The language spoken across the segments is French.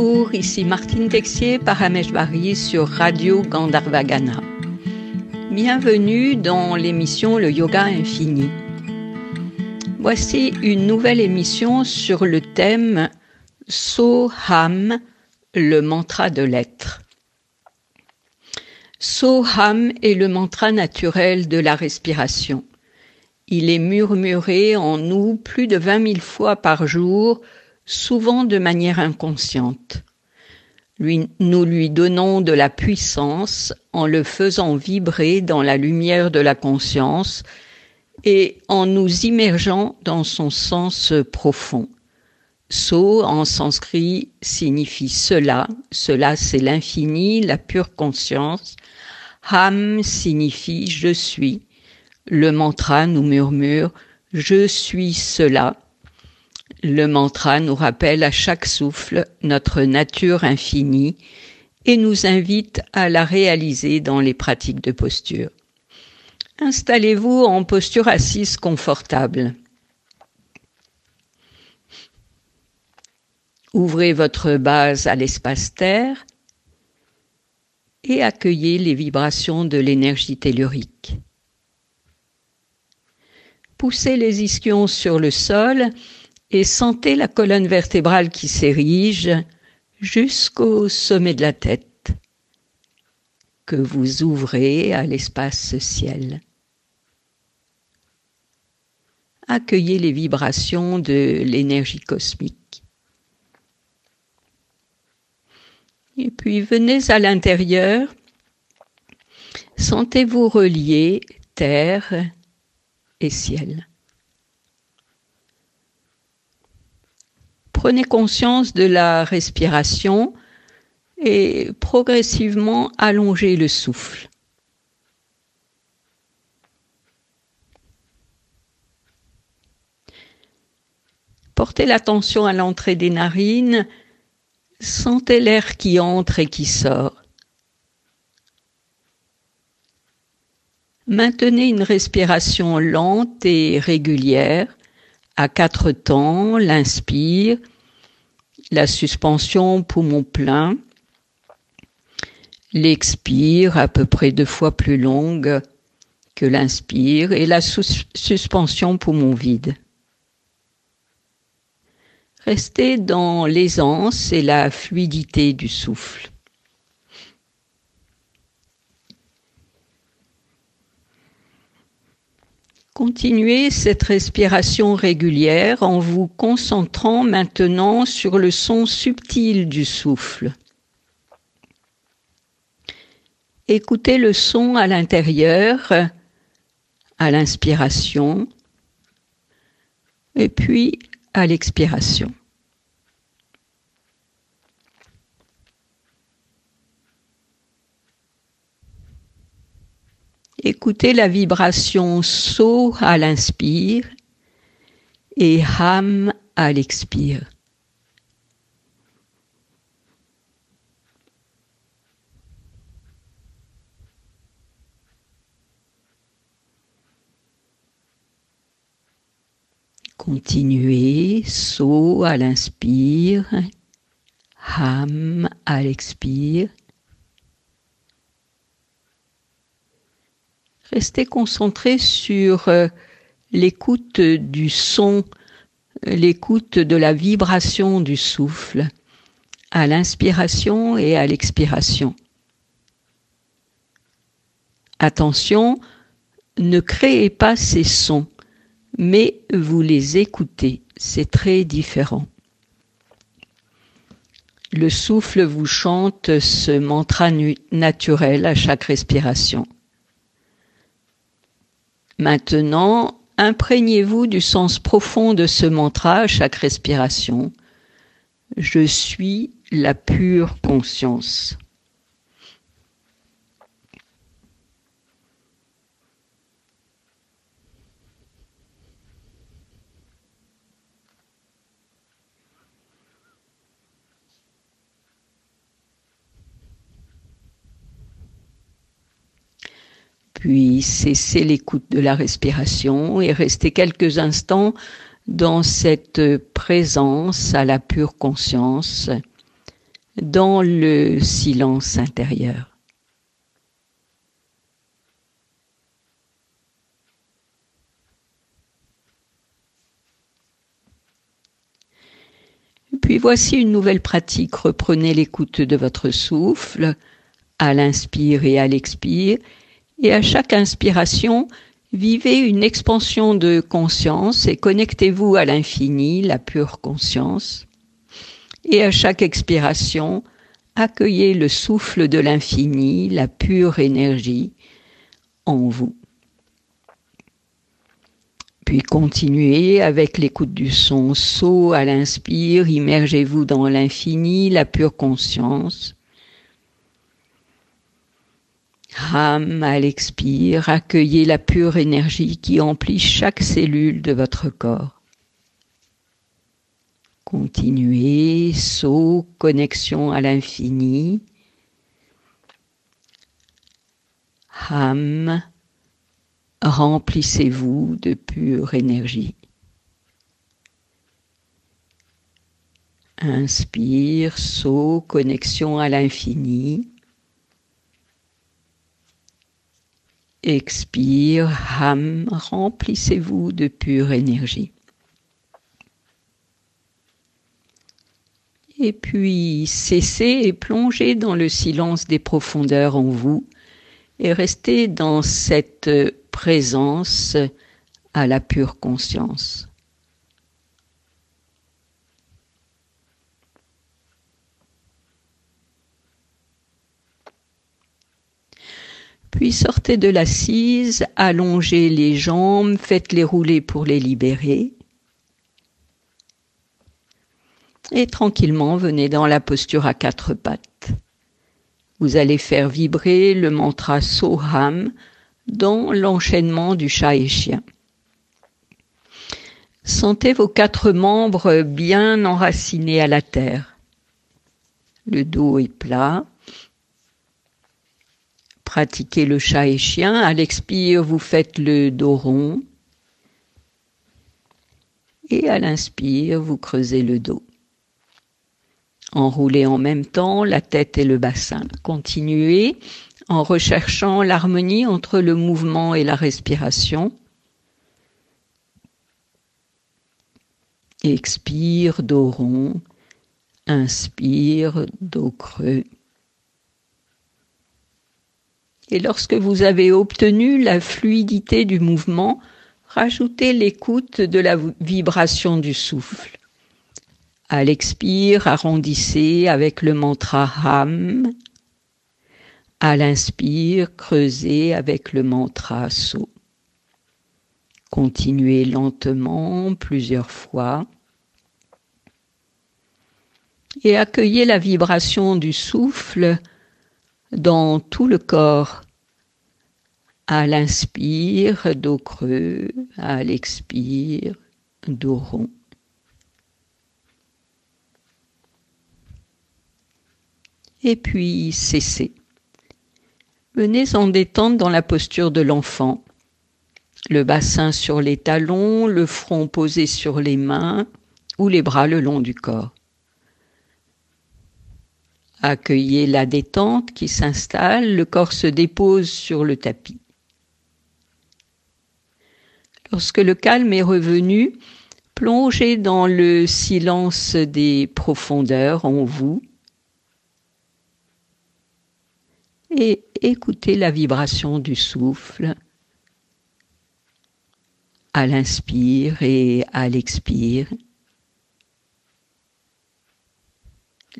Bonjour, ici Martine Texier, Parameshvari sur Radio Gandharvagana. Bienvenue dans l'émission Le Yoga Infini. Voici une nouvelle émission sur le thème Soham, le mantra de l'être. Soham est le mantra naturel de la respiration. Il est murmuré en nous plus de vingt mille fois par jour, souvent de manière inconsciente. nous lui donnons de la puissance en le faisant vibrer dans la lumière de la conscience et en nous immergeant dans son sens profond. So en sanskrit signifie cela, cela c'est l'infini, la pure conscience. Ham signifie je suis. Le mantra nous murmure je suis cela. Le mantra nous rappelle à chaque souffle notre nature infinie et nous invite à la réaliser dans les pratiques de posture. Installez-vous en posture assise confortable. Ouvrez votre base à l'espace terre et accueillez les vibrations de l'énergie tellurique. Poussez les ischions sur le sol et sentez la colonne vertébrale qui s'érige jusqu'au sommet de la tête que vous ouvrez à l'espace ciel accueillez les vibrations de l'énergie cosmique. Et puis venez à l'intérieur, sentez-vous relier terre et ciel. Prenez conscience de la respiration et progressivement allongez le souffle. Portez l'attention à l'entrée des narines, sentez l'air qui entre et qui sort. Maintenez une respiration lente et régulière à quatre temps, l'inspire, la suspension poumon plein, l'expire à peu près deux fois plus longue que l'inspire et la suspension poumon vide. Restez dans l'aisance et la fluidité du souffle. Continuez cette respiration régulière en vous concentrant maintenant sur le son subtil du souffle. Écoutez le son à l'intérieur, à l'inspiration, et puis à l'expiration. Écoutez la vibration So à l'inspire et Ham à l'expire. Continuez, So à l'inspire, Ham à l'expire. Restez concentré sur euh, l'écoute du son, l'écoute de la vibration du souffle à l'inspiration et à l'expiration. Attention, ne créez pas ces sons, mais vous les écoutez, c'est très différent. Le souffle vous chante ce mantra naturel à chaque respiration. Maintenant, imprégnez-vous du sens profond de ce mantra à chaque respiration. Je suis la pure conscience. Puis cessez l'écoute de la respiration et restez quelques instants dans cette présence à la pure conscience dans le silence intérieur. Puis voici une nouvelle pratique. Reprenez l'écoute de votre souffle à l'inspire et à l'expire. Et à chaque inspiration, vivez une expansion de conscience et connectez-vous à l'infini, la pure conscience. Et à chaque expiration, accueillez le souffle de l'infini, la pure énergie en vous. Puis continuez avec l'écoute du son saut à l'inspire, immergez-vous dans l'infini, la pure conscience. Ham à l'expire, accueillez la pure énergie qui emplit chaque cellule de votre corps. Continuez, saut, connexion à l'infini. Ham, remplissez-vous de pure énergie. Inspire, saut, connexion à l'infini. Expire, ham, remplissez-vous de pure énergie. Et puis cessez et plongez dans le silence des profondeurs en vous et restez dans cette présence à la pure conscience. Puis sortez de l'assise, allongez les jambes, faites-les rouler pour les libérer. Et tranquillement, venez dans la posture à quatre pattes. Vous allez faire vibrer le mantra Soham dans l'enchaînement du chat et chien. Sentez vos quatre membres bien enracinés à la terre. Le dos est plat. Pratiquez le chat et chien. À l'expire, vous faites le dos rond. Et à l'inspire, vous creusez le dos. Enroulez en même temps la tête et le bassin. Continuez en recherchant l'harmonie entre le mouvement et la respiration. Expire, dos rond. Inspire, dos creux. Et lorsque vous avez obtenu la fluidité du mouvement, rajoutez l'écoute de la vibration du souffle. À l'expire, arrondissez avec le mantra Ham. À l'inspire, creusez avec le mantra So. Continuez lentement plusieurs fois et accueillez la vibration du souffle dans tout le corps. À l'inspire, dos creux, à l'expire, dos rond. Et puis cessez. Venez en détente dans la posture de l'enfant. Le bassin sur les talons, le front posé sur les mains ou les bras le long du corps. Accueillez la détente qui s'installe, le corps se dépose sur le tapis. Lorsque le calme est revenu, plongez dans le silence des profondeurs en vous et écoutez la vibration du souffle à l'inspire et à l'expire.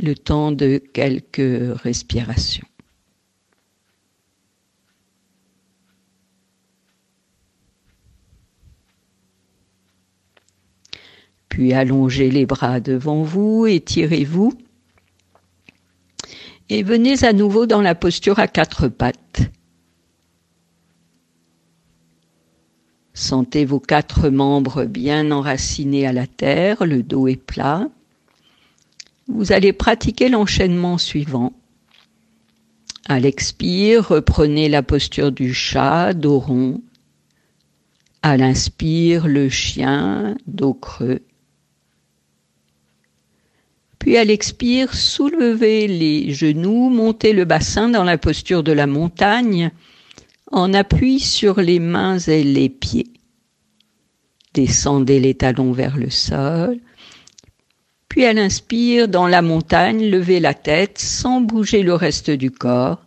Le temps de quelques respirations. Puis allongez les bras devant vous, étirez-vous et venez à nouveau dans la posture à quatre pattes. Sentez vos quatre membres bien enracinés à la terre, le dos est plat. Vous allez pratiquer l'enchaînement suivant. À l'expire, reprenez la posture du chat, dos rond. À l'inspire, le chien, dos creux. Puis à l'expire, soulevez les genoux, montez le bassin dans la posture de la montagne en appui sur les mains et les pieds. Descendez les talons vers le sol. Puis à l'inspire, dans la montagne, levez la tête sans bouger le reste du corps.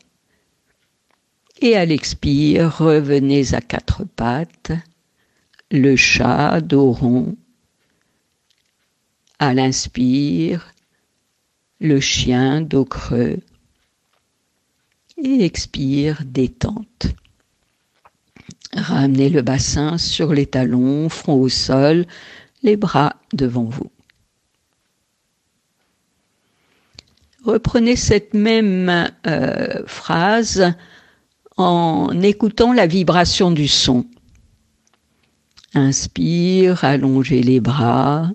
Et à l'expire, revenez à quatre pattes, le chat, dos rond. À l'inspire, le chien, dos creux. Et expire, détente. Ramenez le bassin sur les talons, front au sol, les bras devant vous. Reprenez cette même euh, phrase en écoutant la vibration du son. Inspire, allongez les bras.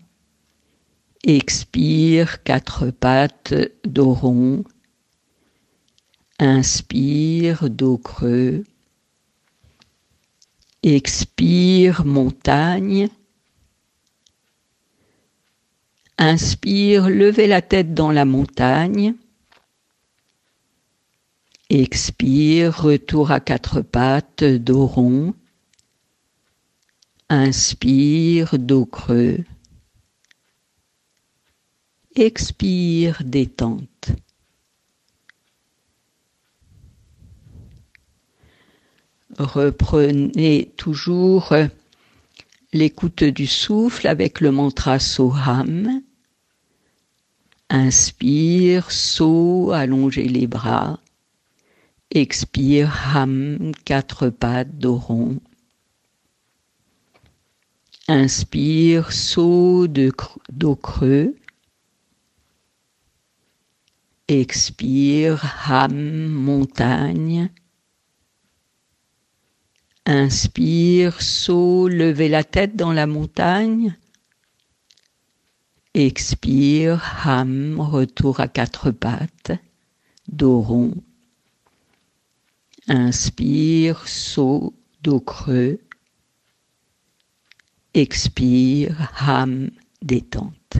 Expire, quatre pattes, dos rond. Inspire, dos creux. Expire, montagne. Inspire, levez la tête dans la montagne. Expire, retour à quatre pattes, dos rond. Inspire, dos creux. Expire, détente. Reprenez toujours l'écoute du souffle avec le mantra Soham. Inspire, So, allongez les bras. Expire, Ham, quatre pattes, dos rond. Inspire, saut de creux. Expire, ham, montagne. Inspire, saut, levez la tête dans la montagne. Expire, ham, retour à quatre pattes, dos rond. Inspire, saut, dos creux. Expire, ham, détente.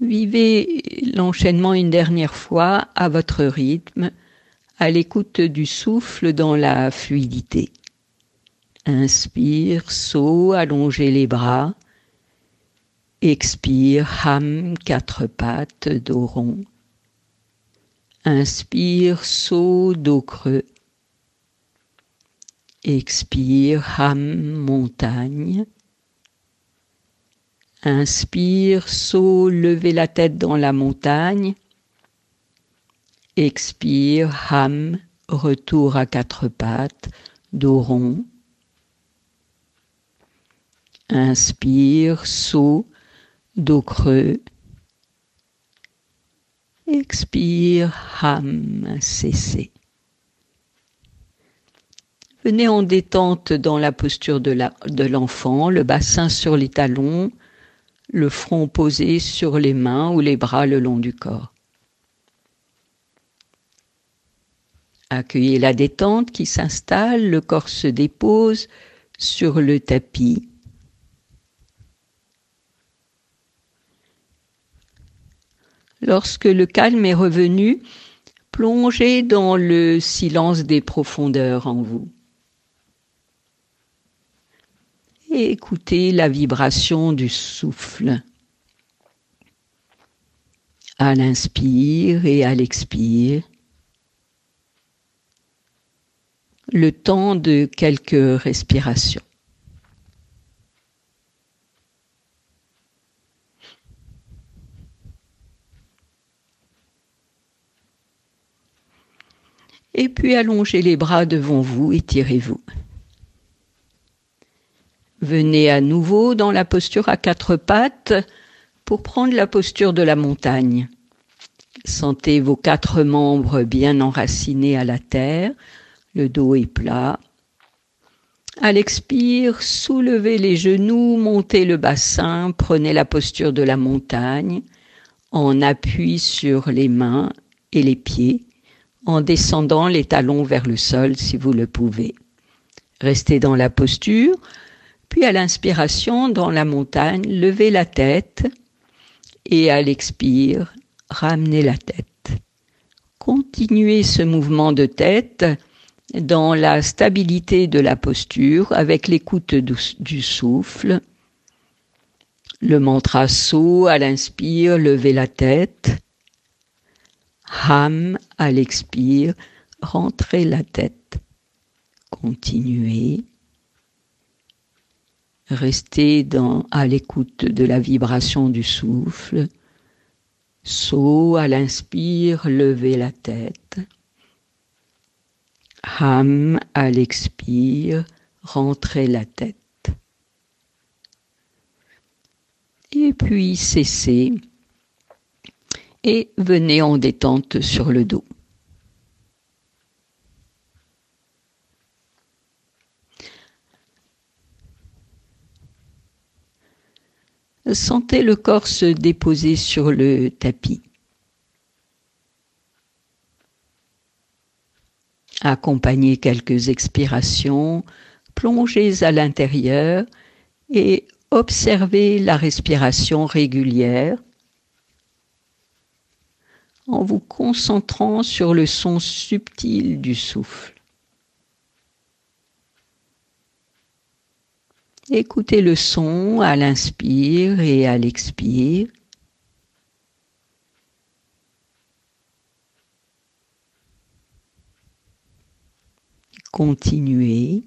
Vivez l'enchaînement une dernière fois à votre rythme, à l'écoute du souffle dans la fluidité. Inspire, saut, allongez les bras. Expire, ham, quatre pattes, dos. Inspire, saut, dos creux. Expire, ham, montagne. Inspire, saut, levez la tête dans la montagne. Expire, ham, retour à quatre pattes, dos. Inspire, saut, dos creux. Expire, ham, cessez. Venez en détente dans la posture de l'enfant, le bassin sur les talons, le front posé sur les mains ou les bras le long du corps. Accueillez la détente qui s'installe, le corps se dépose sur le tapis. Lorsque le calme est revenu, plongez dans le silence des profondeurs en vous. et écoutez la vibration du souffle. À l'inspire et à l'expire. Le temps de quelques respirations. Et puis allongez les bras devant vous, étirez-vous. Venez à nouveau dans la posture à quatre pattes pour prendre la posture de la montagne. Sentez vos quatre membres bien enracinés à la terre, le dos est plat. À l'expire, soulevez les genoux, montez le bassin, prenez la posture de la montagne, en appui sur les mains et les pieds, en descendant les talons vers le sol si vous le pouvez. Restez dans la posture, Puis à l'inspiration, dans la montagne, levez la tête et à l'expire, ramenez la tête. Continuez ce mouvement de tête dans la stabilité de la posture avec l'écoute du souffle. Le mantra So à l'inspire, levez la tête. Ham à l'expire, rentrez la tête. Continuez. Restez à l'écoute de la vibration du souffle. So à l'inspire, levez la tête. Ham à l'expire, rentrez la tête. Et puis cessez et venez en détente sur le dos. Sentez le corps se déposer sur le tapis. Accompagnez quelques expirations, plongez à l'intérieur et observez la respiration régulière en vous concentrant sur le son subtil du souffle. Écoutez le son à l'inspire et à l'expire. Continuez.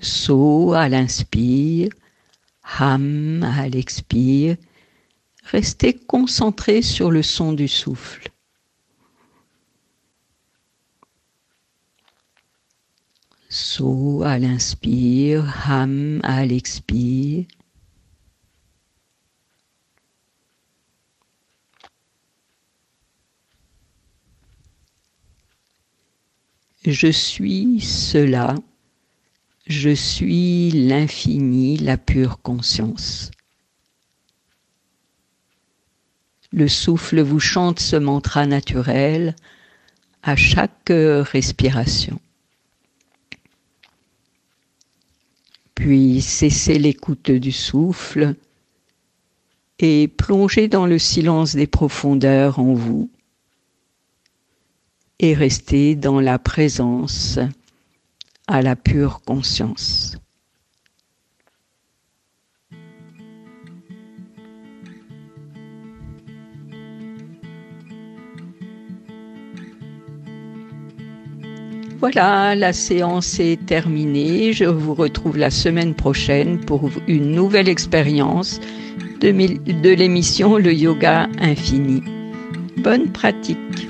So à l'inspire, ham à l'expire. Restez concentré sur le son du souffle. So à l'inspire, Ham à l'expire. Je suis cela, je suis l'infini, la pure conscience. Le souffle vous chante ce mantra naturel à chaque respiration. puis cessez l'écoute du souffle et plongez dans le silence des profondeurs en vous et restez dans la présence à la pure conscience. Voilà, la séance est terminée. Je vous retrouve la semaine prochaine pour une nouvelle expérience de, l'émission Le Yoga Infini. Bonne pratique.